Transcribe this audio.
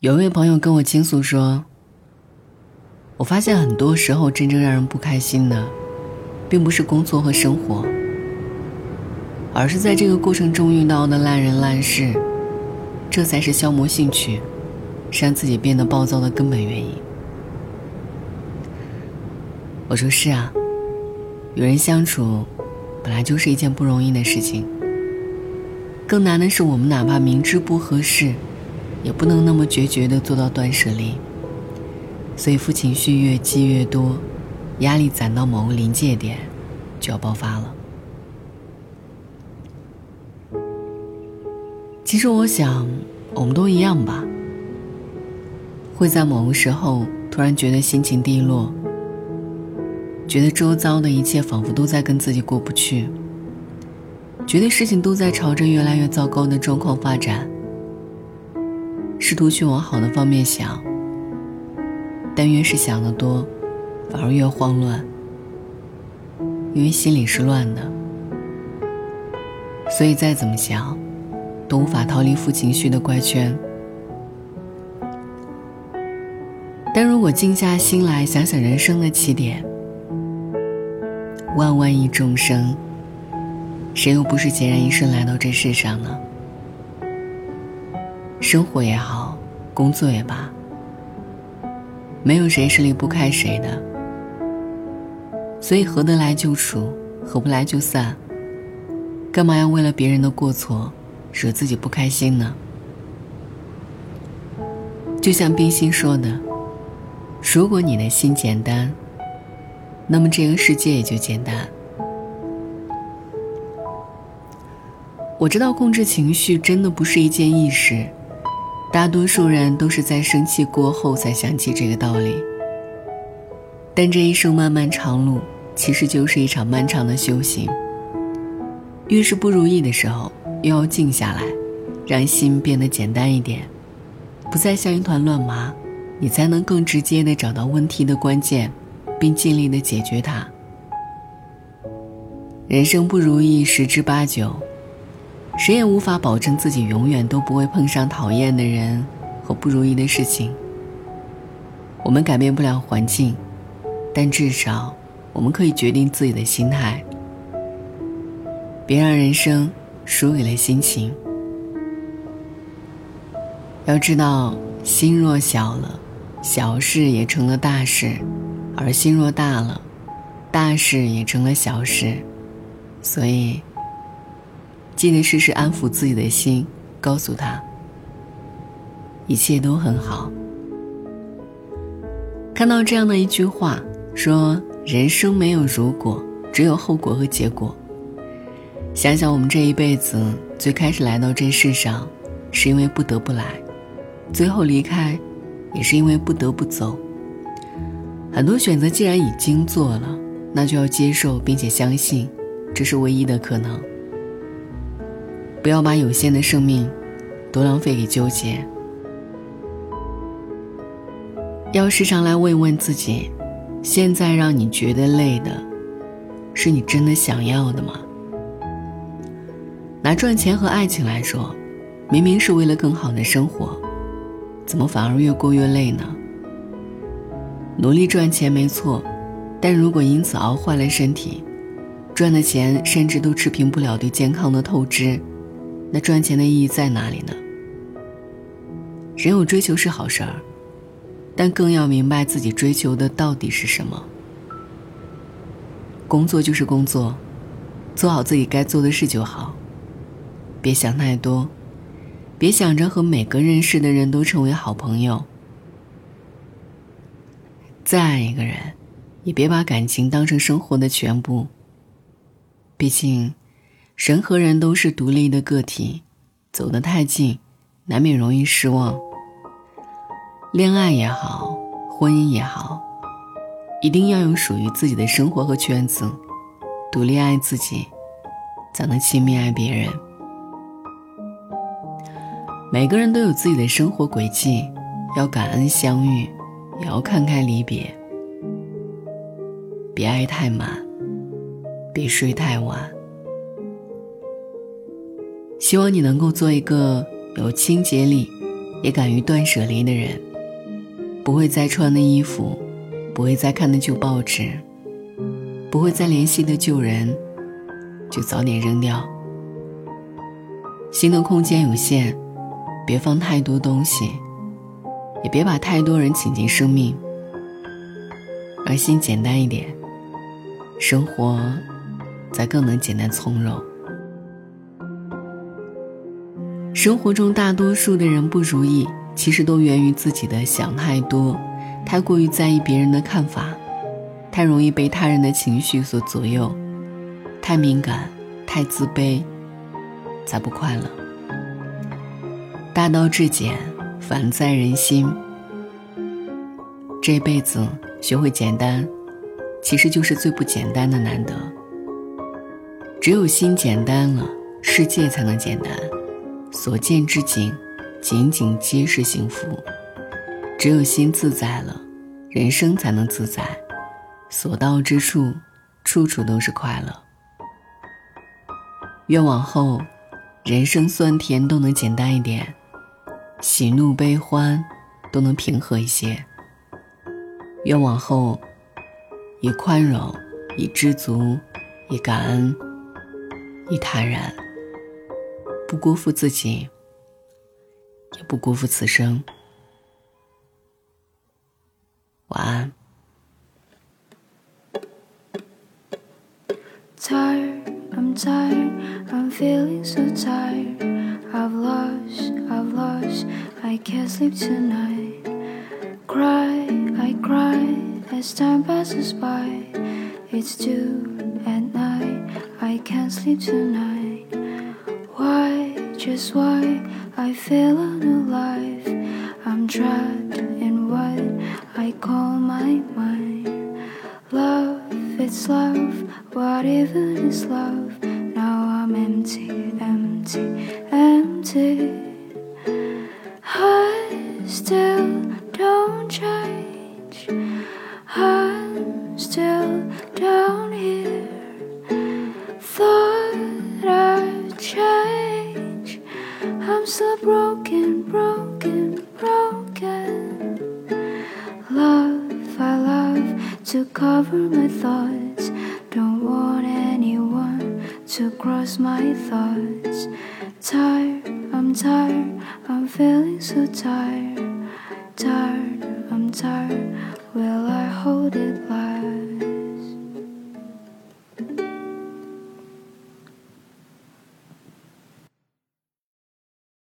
有一位朋友跟我倾诉说：“我发现很多时候，真正让人不开心的，并不是工作和生活，而是在这个过程中遇到的烂人烂事，这才是消磨兴趣，让自己变得暴躁的根本原因。”我说：“是啊，与人相处，本来就是一件不容易的事情，更难的是我们哪怕明知不合适。”也不能那么决绝的做到断舍离，所以负情绪越积越多，压力攒到某个临界点，就要爆发了。其实我想，我们都一样吧，会在某个时候突然觉得心情低落，觉得周遭的一切仿佛都在跟自己过不去，觉得事情都在朝着越来越糟糕的状况发展。试图去往好的方面想，但越是想得多，反而越慌乱，因为心里是乱的，所以再怎么想，都无法逃离负情绪的怪圈。但如果静下心来想想人生的起点，万万亿众生，谁又不是孑然一身来到这世上呢？生活也好，工作也罢，没有谁是离不开谁的，所以合得来就处，合不来就散。干嘛要为了别人的过错，惹自己不开心呢？就像冰心说的：“如果你的心简单，那么这个世界也就简单。”我知道控制情绪真的不是一件易事。大多数人都是在生气过后才想起这个道理，但这一生漫漫长路，其实就是一场漫长的修行。越是不如意的时候，越要静下来，让心变得简单一点，不再像一团乱麻，你才能更直接的找到问题的关键，并尽力的解决它。人生不如意十之八九。谁也无法保证自己永远都不会碰上讨厌的人和不如意的事情。我们改变不了环境，但至少我们可以决定自己的心态。别让人生输给了心情。要知道，心若小了，小事也成了大事；而心若大了，大事也成了小事。所以。记得时时安抚自己的心，告诉他，一切都很好。看到这样的一句话，说人生没有如果，只有后果和结果。想想我们这一辈子，最开始来到这世上，是因为不得不来；最后离开，也是因为不得不走。很多选择既然已经做了，那就要接受并且相信，这是唯一的可能。不要把有限的生命都浪费给纠结，要时常来问问自己：现在让你觉得累的，是你真的想要的吗？拿赚钱和爱情来说，明明是为了更好的生活，怎么反而越过越累呢？努力赚钱没错，但如果因此熬坏了身体，赚的钱甚至都持平不了对健康的透支。那赚钱的意义在哪里呢？人有追求是好事儿，但更要明白自己追求的到底是什么。工作就是工作，做好自己该做的事就好。别想太多，别想着和每个认识的人都成为好朋友。再爱一个人，也别把感情当成生活的全部。毕竟。人和人都是独立的个体，走得太近，难免容易失望。恋爱也好，婚姻也好，一定要有属于自己的生活和圈子，独立爱自己，才能亲密爱别人。每个人都有自己的生活轨迹，要感恩相遇，也要看开离别。别爱太满，别睡太晚。希望你能够做一个有清洁力、也敢于断舍离的人，不会再穿的衣服，不会再看的旧报纸，不会再联系的旧人，就早点扔掉。心的空间有限，别放太多东西，也别把太多人请进生命。而心简单一点，生活才更能简单从容。生活中大多数的人不如意，其实都源于自己的想太多，太过于在意别人的看法，太容易被他人的情绪所左右，太敏感，太自卑，才不快乐。大道至简，反在人心。这辈子学会简单，其实就是最不简单的难得。只有心简单了，世界才能简单。所见之景，仅仅皆是幸福。只有心自在了，人生才能自在。所到之处，处处都是快乐。愿往后，人生酸甜都能简单一点，喜怒悲欢都能平和一些。愿往后，以宽容，以知足，以感恩，以坦然。不辜负自己，也不辜负此生。晚安。Tired, I'm tired, I'm feeling so tired. I've lost, I've lost, I can't sleep tonight. Cry, I cry as time passes by. It's two at night, I can't sleep tonight. Why, just why I feel alive? I'm trapped in what I call my mind. Love, it's love, what even is love? Now I'm empty, empty, empty. I still don't change. I'm still down here. So broken, broken, broken. Love, I love to cover my thoughts. Don't want anyone to cross my thoughts. Tired, I'm tired, I'm feeling so tired. Tired, I'm tired. Will I hold it like?